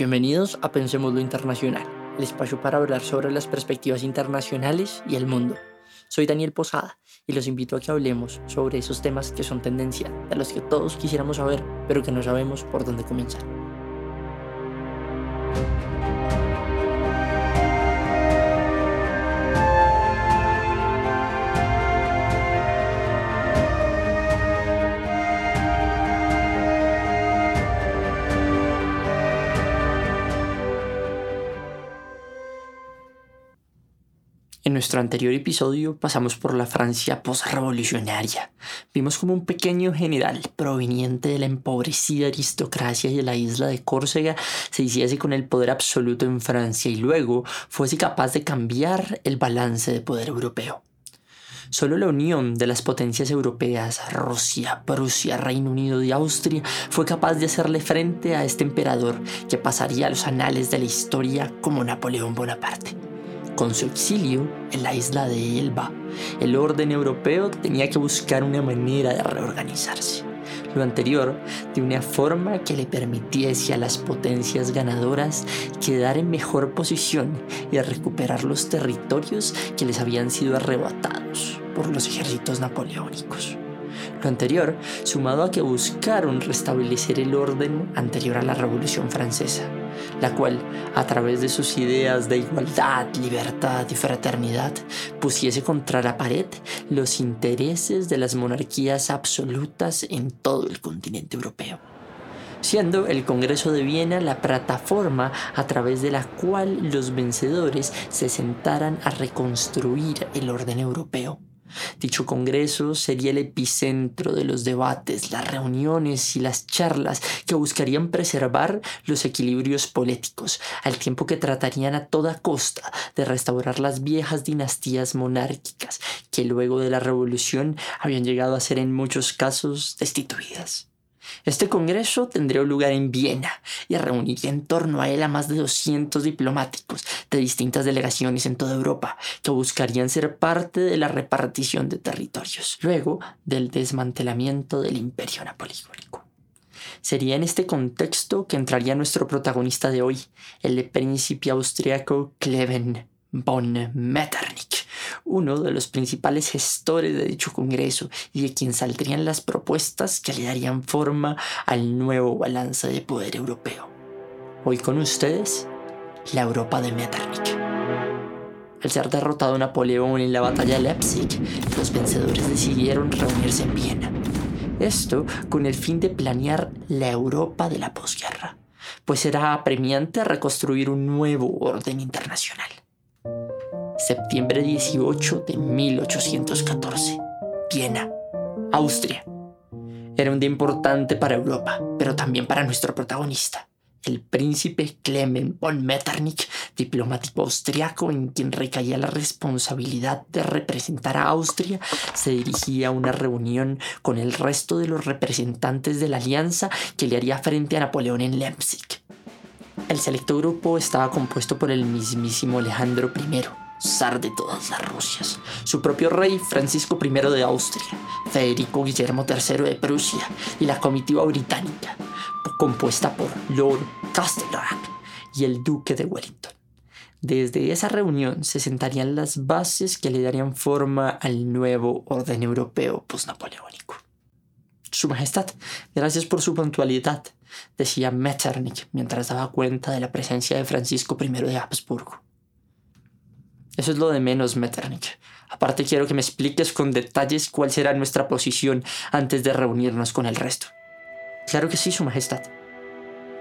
Bienvenidos a Pensemos lo Internacional, el espacio para hablar sobre las perspectivas internacionales y el mundo. Soy Daniel Posada y los invito a que hablemos sobre esos temas que son tendencia, de los que todos quisiéramos saber, pero que no sabemos por dónde comenzar. En nuestro anterior episodio pasamos por la Francia postrevolucionaria. Vimos como un pequeño general proveniente de la empobrecida aristocracia de la isla de Córcega se hiciese con el poder absoluto en Francia y luego fuese capaz de cambiar el balance de poder europeo. Solo la unión de las potencias europeas, Rusia, Prusia, Reino Unido y Austria, fue capaz de hacerle frente a este emperador que pasaría a los anales de la historia como Napoleón Bonaparte. Con su exilio en la isla de Elba, el orden europeo tenía que buscar una manera de reorganizarse. Lo anterior de una forma que le permitiese a las potencias ganadoras quedar en mejor posición y recuperar los territorios que les habían sido arrebatados por los ejércitos napoleónicos. Lo anterior, sumado a que buscaron restablecer el orden anterior a la Revolución Francesa, la cual, a través de sus ideas de igualdad, libertad y fraternidad, pusiese contra la pared los intereses de las monarquías absolutas en todo el continente europeo siendo el Congreso de Viena la plataforma a través de la cual los vencedores se sentaran a reconstruir el orden europeo. Dicho Congreso sería el epicentro de los debates, las reuniones y las charlas que buscarían preservar los equilibrios políticos, al tiempo que tratarían a toda costa de restaurar las viejas dinastías monárquicas que luego de la Revolución habían llegado a ser en muchos casos destituidas. Este congreso tendría lugar en Viena y reuniría en torno a él a más de 200 diplomáticos de distintas delegaciones en toda Europa que buscarían ser parte de la repartición de territorios, luego del desmantelamiento del imperio napoleónico. Sería en este contexto que entraría nuestro protagonista de hoy, el príncipe austriaco Kleven von Metternich uno de los principales gestores de dicho Congreso y de quien saldrían las propuestas que le darían forma al nuevo balance de poder europeo. Hoy con ustedes, la Europa de Metternich. Al ser derrotado Napoleón en la batalla de Leipzig, los vencedores decidieron reunirse en Viena. Esto con el fin de planear la Europa de la posguerra, pues era apremiante reconstruir un nuevo orden internacional septiembre 18 de 1814, Viena, Austria. Era un día importante para Europa, pero también para nuestro protagonista, el príncipe Clement von Metternich, diplomático austriaco en quien recaía la responsabilidad de representar a Austria, se dirigía a una reunión con el resto de los representantes de la alianza que le haría frente a Napoleón en Leipzig. El selecto grupo estaba compuesto por el mismísimo Alejandro I, zar de todas las Rusias, su propio rey Francisco I de Austria, Federico Guillermo III de Prusia y la comitiva británica, compuesta por Lord Castlereagh y el duque de Wellington. Desde esa reunión se sentarían las bases que le darían forma al nuevo orden europeo postnapoleónico. Su Majestad, gracias por su puntualidad, decía Metternich mientras daba cuenta de la presencia de Francisco I de Habsburgo. Eso es lo de menos, Metternich. Aparte quiero que me expliques con detalles cuál será nuestra posición antes de reunirnos con el resto. Claro que sí, Su Majestad.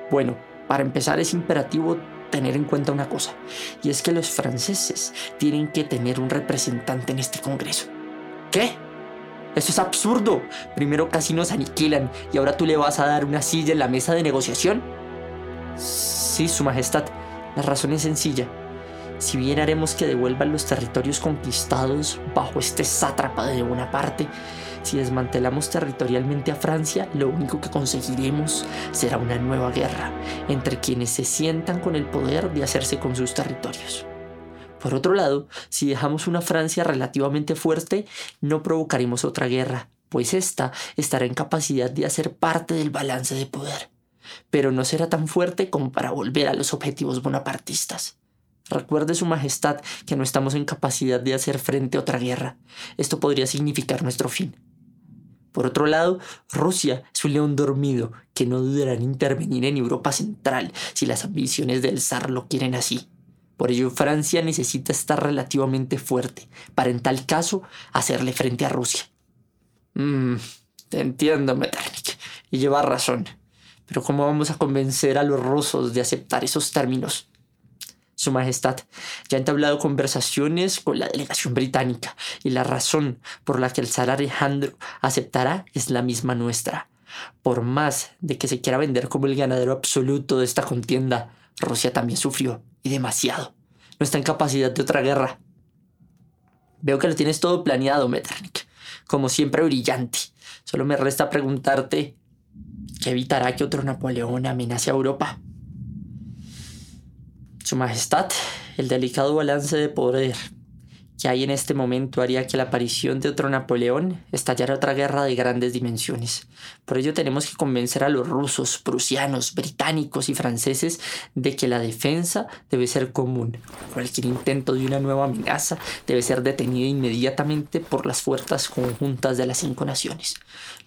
Bueno, para empezar es imperativo tener en cuenta una cosa, y es que los franceses tienen que tener un representante en este Congreso. ¿Qué? Eso es absurdo. Primero casi nos aniquilan y ahora tú le vas a dar una silla en la mesa de negociación. Sí, Su Majestad. La razón es sencilla. Si bien haremos que devuelvan los territorios conquistados bajo este sátrapa de Bonaparte, si desmantelamos territorialmente a Francia, lo único que conseguiremos será una nueva guerra entre quienes se sientan con el poder de hacerse con sus territorios. Por otro lado, si dejamos una Francia relativamente fuerte, no provocaremos otra guerra, pues ésta estará en capacidad de hacer parte del balance de poder. pero no será tan fuerte como para volver a los objetivos bonapartistas. Recuerde Su Majestad que no estamos en capacidad de hacer frente a otra guerra. Esto podría significar nuestro fin. Por otro lado, Rusia es un león dormido que no dudará en intervenir en Europa Central si las ambiciones del zar lo quieren así. Por ello, Francia necesita estar relativamente fuerte para, en tal caso, hacerle frente a Rusia. Mmm, te entiendo, Metternich, y lleva razón. Pero ¿cómo vamos a convencer a los rusos de aceptar esos términos? Su Majestad ya ha entablado conversaciones con la delegación británica y la razón por la que el zar Alejandro aceptará es la misma nuestra. Por más de que se quiera vender como el ganadero absoluto de esta contienda, Rusia también sufrió, y demasiado. No está en capacidad de otra guerra. Veo que lo tienes todo planeado, Metternich. Como siempre brillante. Solo me resta preguntarte, ¿qué evitará que otro Napoleón amenace a Europa? Su Majestad, el delicado balance de poder que hay en este momento haría que la aparición de otro Napoleón estallara otra guerra de grandes dimensiones. Por ello tenemos que convencer a los rusos, prusianos, británicos y franceses de que la defensa debe ser común. Cualquier intento de una nueva amenaza debe ser detenido inmediatamente por las fuerzas conjuntas de las cinco naciones,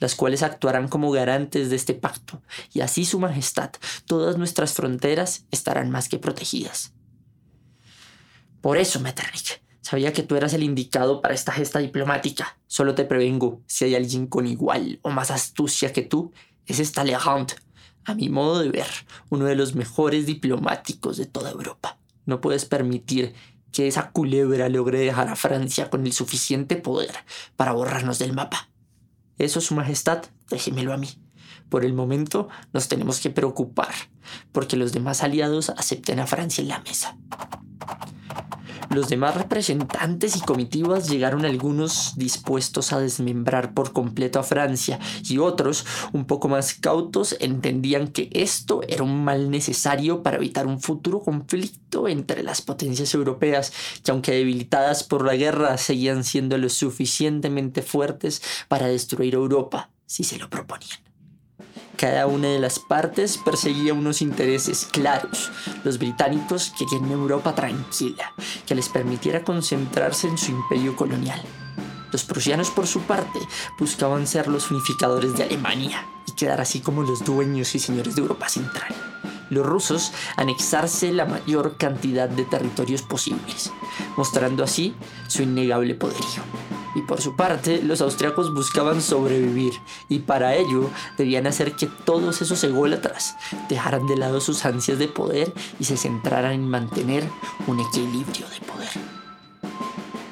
las cuales actuarán como garantes de este pacto, y así Su Majestad, todas nuestras fronteras estarán más que protegidas. Por eso, Metternich, sabía que tú eras el indicado para esta gesta diplomática. Solo te prevengo, si hay alguien con igual o más astucia que tú, es esta Talleyrand. A mi modo de ver, uno de los mejores diplomáticos de toda Europa. No puedes permitir que esa culebra logre dejar a Francia con el suficiente poder para borrarnos del mapa. Eso, Su Majestad, déjemelo a mí. Por el momento nos tenemos que preocupar porque los demás aliados acepten a Francia en la mesa. Los demás representantes y comitivas llegaron algunos dispuestos a desmembrar por completo a Francia y otros, un poco más cautos, entendían que esto era un mal necesario para evitar un futuro conflicto entre las potencias europeas, que aunque debilitadas por la guerra, seguían siendo lo suficientemente fuertes para destruir Europa si se lo proponían. Cada una de las partes perseguía unos intereses claros. Los británicos querían una Europa tranquila, que les permitiera concentrarse en su imperio colonial. Los prusianos, por su parte, buscaban ser los unificadores de Alemania y quedar así como los dueños y señores de Europa Central. Los rusos anexarse la mayor cantidad de territorios posibles, mostrando así su innegable poderío y por su parte los austriacos buscaban sobrevivir y para ello debían hacer que todos esos ególatras dejaran de lado sus ansias de poder y se centraran en mantener un equilibrio de poder.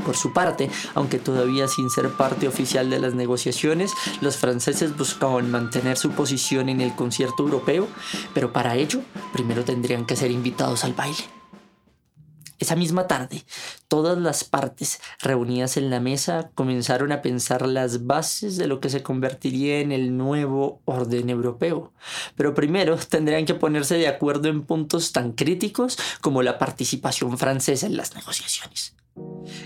Por su parte, aunque todavía sin ser parte oficial de las negociaciones, los franceses buscaban mantener su posición en el concierto europeo, pero para ello primero tendrían que ser invitados al baile. Esa misma tarde, todas las partes reunidas en la mesa comenzaron a pensar las bases de lo que se convertiría en el nuevo orden europeo. Pero primero tendrían que ponerse de acuerdo en puntos tan críticos como la participación francesa en las negociaciones.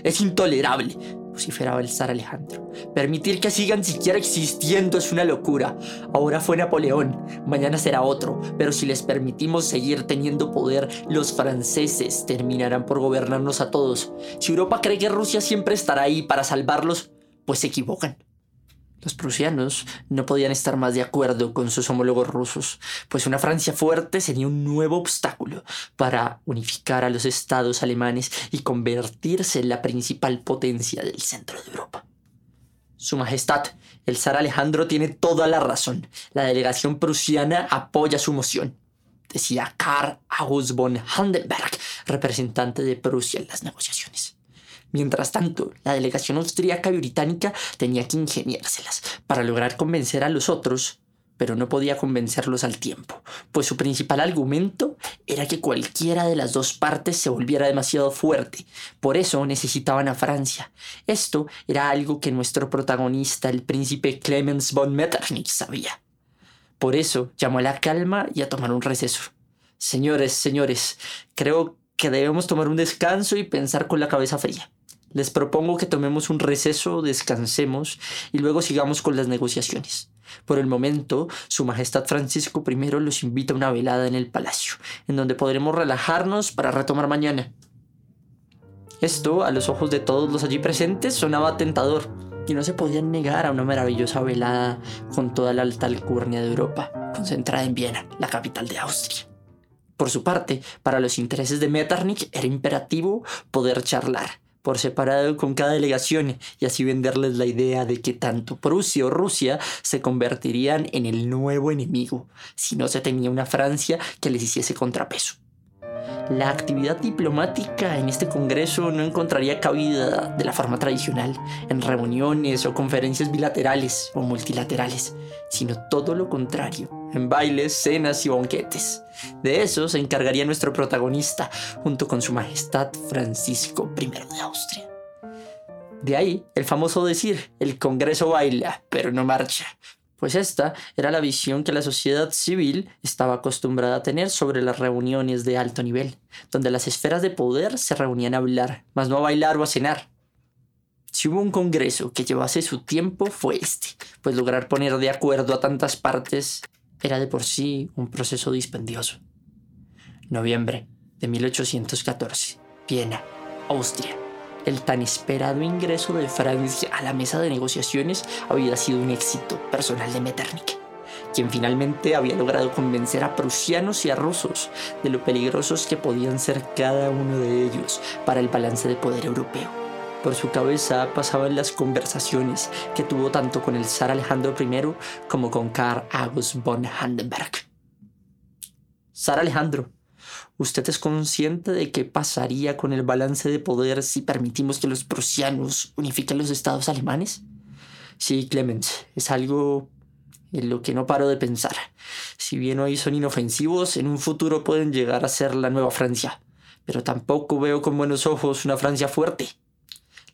Es intolerable, vociferaba el zar Alejandro. Permitir que sigan siquiera existiendo es una locura. Ahora fue Napoleón, mañana será otro, pero si les permitimos seguir teniendo poder, los franceses terminarán por gobernarnos a todos. Si Europa cree que Rusia siempre estará ahí para salvarlos, pues se equivocan. Los prusianos no podían estar más de acuerdo con sus homólogos rusos, pues una Francia fuerte sería un nuevo obstáculo para unificar a los estados alemanes y convertirse en la principal potencia del centro de Europa. Su Majestad, el zar Alejandro tiene toda la razón. La delegación prusiana apoya su moción, decía Karl August von Handenberg, representante de Prusia en las negociaciones. Mientras tanto, la delegación austríaca y británica tenía que ingeniárselas para lograr convencer a los otros, pero no podía convencerlos al tiempo, pues su principal argumento era que cualquiera de las dos partes se volviera demasiado fuerte. Por eso necesitaban a Francia. Esto era algo que nuestro protagonista, el príncipe Clemens von Metternich, sabía. Por eso llamó a la calma y a tomar un receso. Señores, señores, creo que debemos tomar un descanso y pensar con la cabeza fría. Les propongo que tomemos un receso, descansemos y luego sigamos con las negociaciones. Por el momento, Su Majestad Francisco I los invita a una velada en el palacio, en donde podremos relajarnos para retomar mañana. Esto, a los ojos de todos los allí presentes, sonaba tentador, y no se podían negar a una maravillosa velada con toda la alta alcurnia de Europa, concentrada en Viena, la capital de Austria. Por su parte, para los intereses de Metternich era imperativo poder charlar por separado con cada delegación y así venderles la idea de que tanto Prusia o Rusia se convertirían en el nuevo enemigo si no se tenía una Francia que les hiciese contrapeso. La actividad diplomática en este Congreso no encontraría cabida de la forma tradicional, en reuniones o conferencias bilaterales o multilaterales, sino todo lo contrario, en bailes, cenas y banquetes. De eso se encargaría nuestro protagonista, junto con su Majestad Francisco I de Austria. De ahí el famoso decir, el Congreso baila, pero no marcha, pues esta era la visión que la sociedad civil estaba acostumbrada a tener sobre las reuniones de alto nivel, donde las esferas de poder se reunían a hablar, más no a bailar o a cenar. Si hubo un congreso que llevase su tiempo fue este, pues lograr poner de acuerdo a tantas partes era de por sí un proceso dispendioso. Noviembre de 1814, Viena, Austria. El tan esperado ingreso de Francia a la mesa de negociaciones había sido un éxito personal de Metternich, quien finalmente había logrado convencer a prusianos y a rusos de lo peligrosos que podían ser cada uno de ellos para el balance de poder europeo. Por su cabeza pasaban las conversaciones que tuvo tanto con el zar Alejandro I como con Karl August von Handenberg. Zar Alejandro, ¿Usted es consciente de qué pasaría con el balance de poder si permitimos que los prusianos unifiquen los estados alemanes? Sí, Clemens, es algo en lo que no paro de pensar. Si bien hoy son inofensivos, en un futuro pueden llegar a ser la nueva Francia. Pero tampoco veo con buenos ojos una Francia fuerte.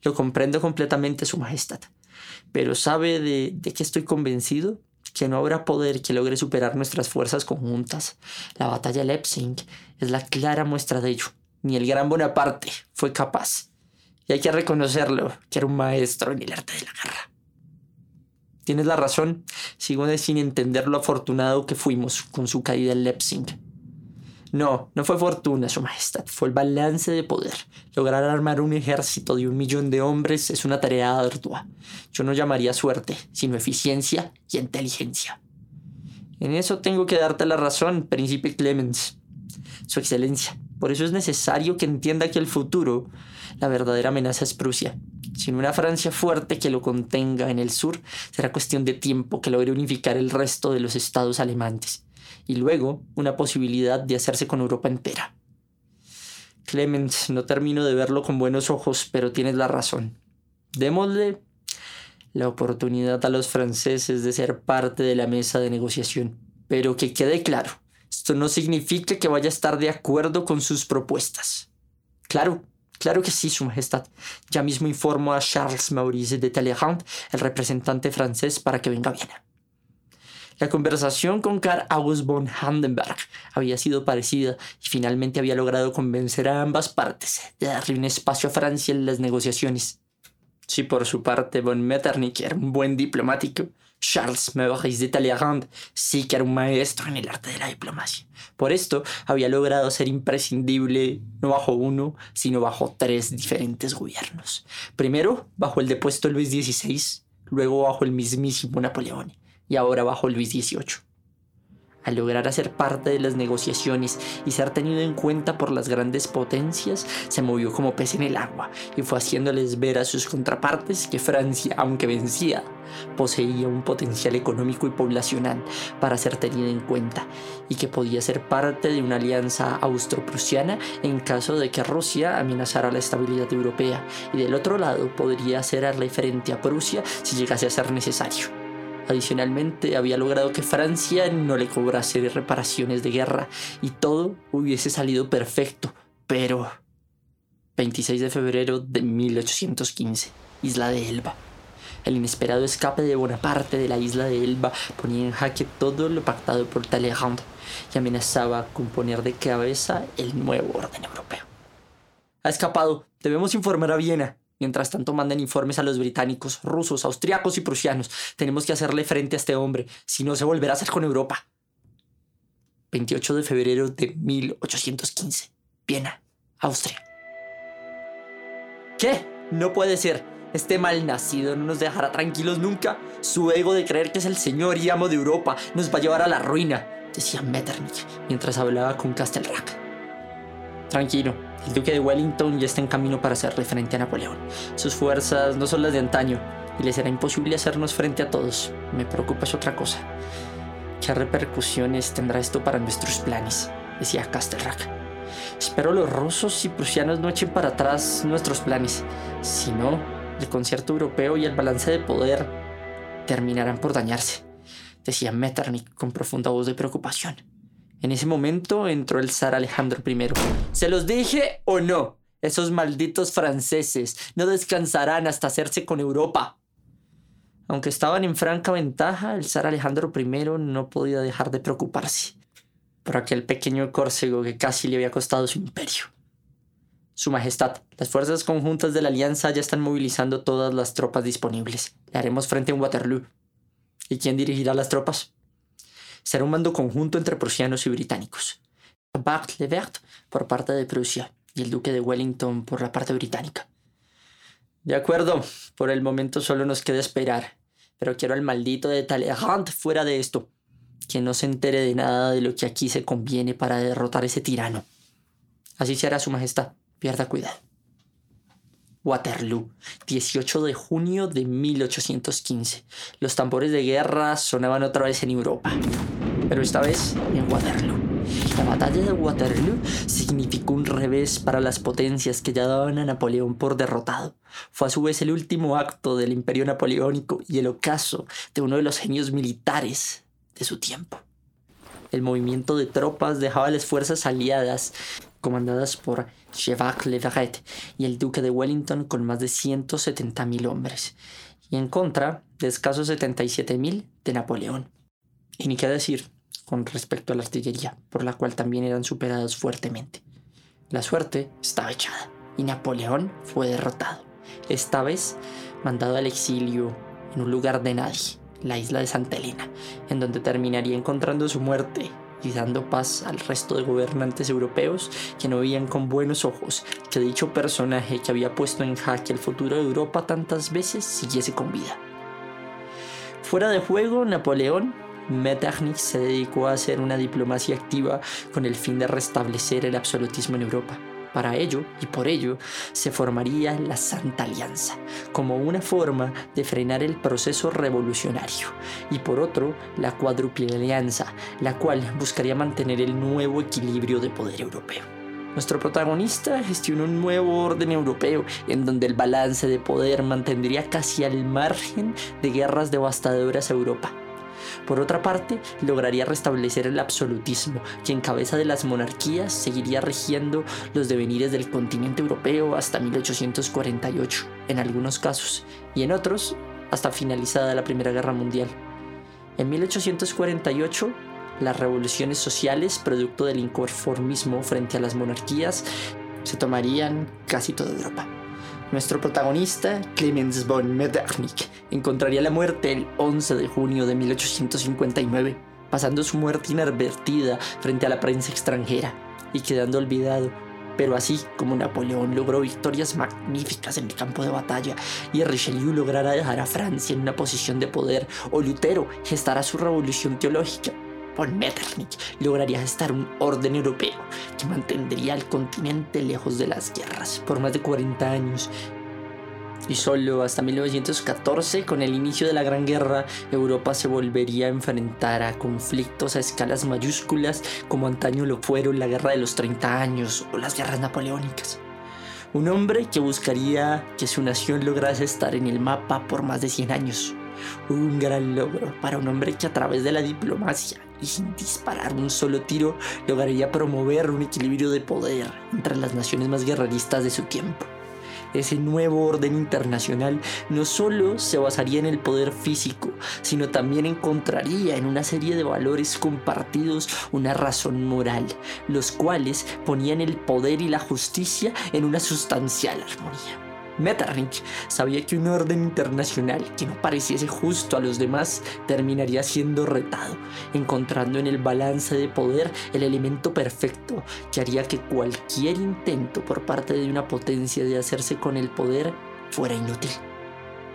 Lo comprendo completamente, Su Majestad. Pero ¿sabe de, de qué estoy convencido? Que no habrá poder que logre superar nuestras fuerzas conjuntas. La batalla de Leipzig es la clara muestra de ello. Ni el gran Bonaparte fue capaz. Y hay que reconocerlo, que era un maestro en el arte de la guerra. Tienes la razón, sigo sin entender lo afortunado que fuimos con su caída en Leipzig. No, no fue fortuna, Su Majestad, fue el balance de poder. Lograr armar un ejército de un millón de hombres es una tarea ardua. Yo no llamaría suerte, sino eficiencia y inteligencia. En eso tengo que darte la razón, príncipe Clemens. Su excelencia. Por eso es necesario que entienda que el futuro, la verdadera amenaza es Prusia. Sin una Francia fuerte que lo contenga en el sur, será cuestión de tiempo que logre unificar el resto de los estados alemanes y luego una posibilidad de hacerse con Europa entera. Clemens, no termino de verlo con buenos ojos, pero tienes la razón. Démosle la oportunidad a los franceses de ser parte de la mesa de negociación. Pero que quede claro, esto no significa que vaya a estar de acuerdo con sus propuestas. Claro, claro que sí, Su Majestad. Ya mismo informo a Charles Maurice de Talleyrand, el representante francés, para que venga bien. La conversación con Karl August von Handenberg había sido parecida y finalmente había logrado convencer a ambas partes de darle un espacio a Francia en las negociaciones. Si por su parte von Metternich era un buen diplomático, Charles Maurice de Talleyrand sí que era un maestro en el arte de la diplomacia. Por esto había logrado ser imprescindible no bajo uno, sino bajo tres diferentes gobiernos. Primero bajo el depuesto Luis XVI, luego bajo el mismísimo Napoleón y ahora bajo Luis XVIII. Al lograr hacer parte de las negociaciones y ser tenido en cuenta por las grandes potencias, se movió como pez en el agua y fue haciéndoles ver a sus contrapartes que Francia, aunque vencía, poseía un potencial económico y poblacional para ser tenida en cuenta y que podía ser parte de una alianza austro-prusiana en caso de que Rusia amenazara la estabilidad europea y del otro lado podría hacerle frente a Prusia si llegase a ser necesario. Adicionalmente, había logrado que Francia no le cobrase reparaciones de guerra y todo hubiese salido perfecto. Pero... 26 de febrero de 1815, Isla de Elba. El inesperado escape de Bonaparte de la isla de Elba ponía en jaque todo lo pactado por Talleyrand y amenazaba con poner de cabeza el nuevo orden europeo. Ha escapado. Debemos informar a Viena. Mientras tanto mandan informes a los británicos, rusos, austriacos y prusianos. Tenemos que hacerle frente a este hombre, si no se volverá a hacer con Europa. 28 de febrero de 1815. Viena, Austria. ¿Qué? No puede ser. Este mal nacido no nos dejará tranquilos nunca. Su ego de creer que es el señor y amo de Europa nos va a llevar a la ruina, decía Metternich mientras hablaba con Castelrack. Tranquilo, el duque de Wellington ya está en camino para hacerle frente a Napoleón. Sus fuerzas no son las de antaño y le será imposible hacernos frente a todos. Me preocupa es otra cosa. ¿Qué repercusiones tendrá esto para nuestros planes? decía Castelrack. Espero los rusos y prusianos no echen para atrás nuestros planes. Si no, el concierto europeo y el balance de poder terminarán por dañarse, decía Metternich con profunda voz de preocupación. En ese momento entró el zar Alejandro I. ¿Se los dije o no? Esos malditos franceses no descansarán hasta hacerse con Europa. Aunque estaban en franca ventaja, el zar Alejandro I no podía dejar de preocuparse por aquel pequeño córcego que casi le había costado su imperio. Su Majestad, las fuerzas conjuntas de la Alianza ya están movilizando todas las tropas disponibles. Le haremos frente en Waterloo. ¿Y quién dirigirá las tropas? Será un mando conjunto entre prusianos y británicos. Bart-le-Vert por parte de Prusia y el duque de Wellington por la parte británica. De acuerdo, por el momento solo nos queda esperar, pero quiero al maldito de Talleyrand fuera de esto, que no se entere de nada de lo que aquí se conviene para derrotar a ese tirano. Así se hará su majestad, pierda cuidado. Waterloo, 18 de junio de 1815. Los tambores de guerra sonaban otra vez en Europa, pero esta vez en Waterloo. La batalla de Waterloo significó un revés para las potencias que ya daban a Napoleón por derrotado. Fue a su vez el último acto del imperio napoleónico y el ocaso de uno de los genios militares de su tiempo. El movimiento de tropas dejaba a las fuerzas aliadas comandadas por Chevalier Leverett y el duque de Wellington con más de 170.000 hombres, y en contra de escasos 77.000 de Napoleón. Y ni qué decir con respecto a la artillería, por la cual también eran superados fuertemente. La suerte estaba echada y Napoleón fue derrotado, esta vez mandado al exilio en un lugar de nadie, la isla de Santa Elena, en donde terminaría encontrando su muerte y dando paz al resto de gobernantes europeos que no veían con buenos ojos que dicho personaje que había puesto en jaque el futuro de Europa tantas veces siguiese con vida. Fuera de juego, Napoleón Metternich se dedicó a hacer una diplomacia activa con el fin de restablecer el absolutismo en Europa. Para ello y por ello se formaría la Santa Alianza, como una forma de frenar el proceso revolucionario, y por otro la Cuádruple Alianza, la cual buscaría mantener el nuevo equilibrio de poder europeo. Nuestro protagonista gestionó un nuevo orden europeo en donde el balance de poder mantendría casi al margen de guerras devastadoras a Europa por otra parte, lograría restablecer el absolutismo, que en cabeza de las monarquías seguiría rigiendo los devenires del continente europeo hasta 1848, en algunos casos, y en otros, hasta finalizada la Primera Guerra Mundial. En 1848, las revoluciones sociales, producto del inconformismo frente a las monarquías, se tomarían casi toda Europa. Nuestro protagonista, Clemens von Metternich, encontraría la muerte el 11 de junio de 1859, pasando su muerte inadvertida frente a la prensa extranjera y quedando olvidado. Pero así como Napoleón logró victorias magníficas en el campo de batalla y Richelieu logrará dejar a Francia en una posición de poder, o Lutero gestará su revolución teológica, von Metternich lograría gestar un orden europeo que mantendría al continente lejos de las guerras por más de 40 años. Y solo hasta 1914, con el inicio de la Gran Guerra, Europa se volvería a enfrentar a conflictos a escalas mayúsculas como antaño lo fueron la Guerra de los 30 años o las guerras napoleónicas. Un hombre que buscaría que su nación lograse estar en el mapa por más de 100 años. Un gran logro para un hombre que a través de la diplomacia y sin disparar un solo tiro lograría promover un equilibrio de poder entre las naciones más guerreristas de su tiempo. Ese nuevo orden internacional no solo se basaría en el poder físico, sino también encontraría en una serie de valores compartidos una razón moral, los cuales ponían el poder y la justicia en una sustancial armonía. Metternich sabía que un orden internacional que no pareciese justo a los demás terminaría siendo retado, encontrando en el balance de poder el elemento perfecto que haría que cualquier intento por parte de una potencia de hacerse con el poder fuera inútil.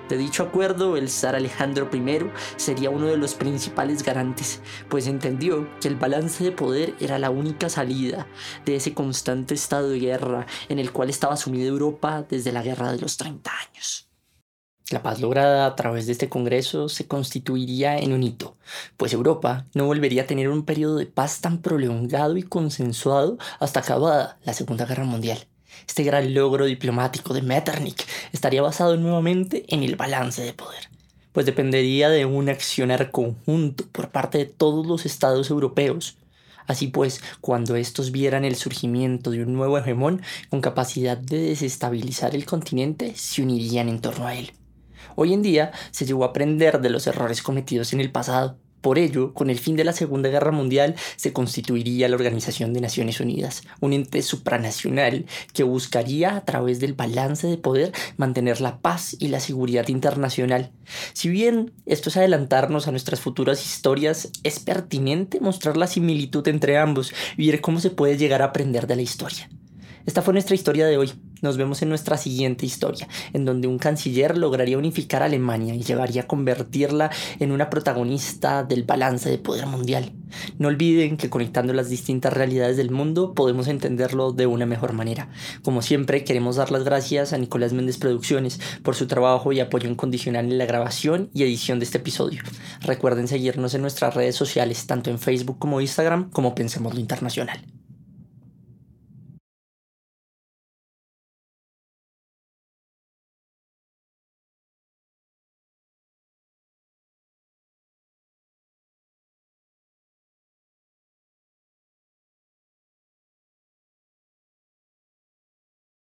De dicho acuerdo, el zar Alejandro I sería uno de los principales garantes, pues entendió que el balance de poder era la única salida de ese constante estado de guerra en el cual estaba sumida Europa desde la Guerra de los 30 años. La paz lograda a través de este Congreso se constituiría en un hito, pues Europa no volvería a tener un periodo de paz tan prolongado y consensuado hasta acabada la Segunda Guerra Mundial. Este gran logro diplomático de Metternich estaría basado nuevamente en el balance de poder, pues dependería de un accionar conjunto por parte de todos los estados europeos. Así pues, cuando estos vieran el surgimiento de un nuevo hegemón con capacidad de desestabilizar el continente, se unirían en torno a él. Hoy en día se llegó a aprender de los errores cometidos en el pasado, por ello, con el fin de la Segunda Guerra Mundial, se constituiría la Organización de Naciones Unidas, un ente supranacional que buscaría a través del balance de poder mantener la paz y la seguridad internacional. Si bien esto es adelantarnos a nuestras futuras historias, es pertinente mostrar la similitud entre ambos y ver cómo se puede llegar a aprender de la historia. Esta fue nuestra historia de hoy. Nos vemos en nuestra siguiente historia, en donde un canciller lograría unificar a Alemania y llevaría a convertirla en una protagonista del balance de poder mundial. No olviden que conectando las distintas realidades del mundo podemos entenderlo de una mejor manera. Como siempre, queremos dar las gracias a Nicolás Méndez Producciones por su trabajo y apoyo incondicional en la grabación y edición de este episodio. Recuerden seguirnos en nuestras redes sociales, tanto en Facebook como Instagram, como Pensemos lo Internacional.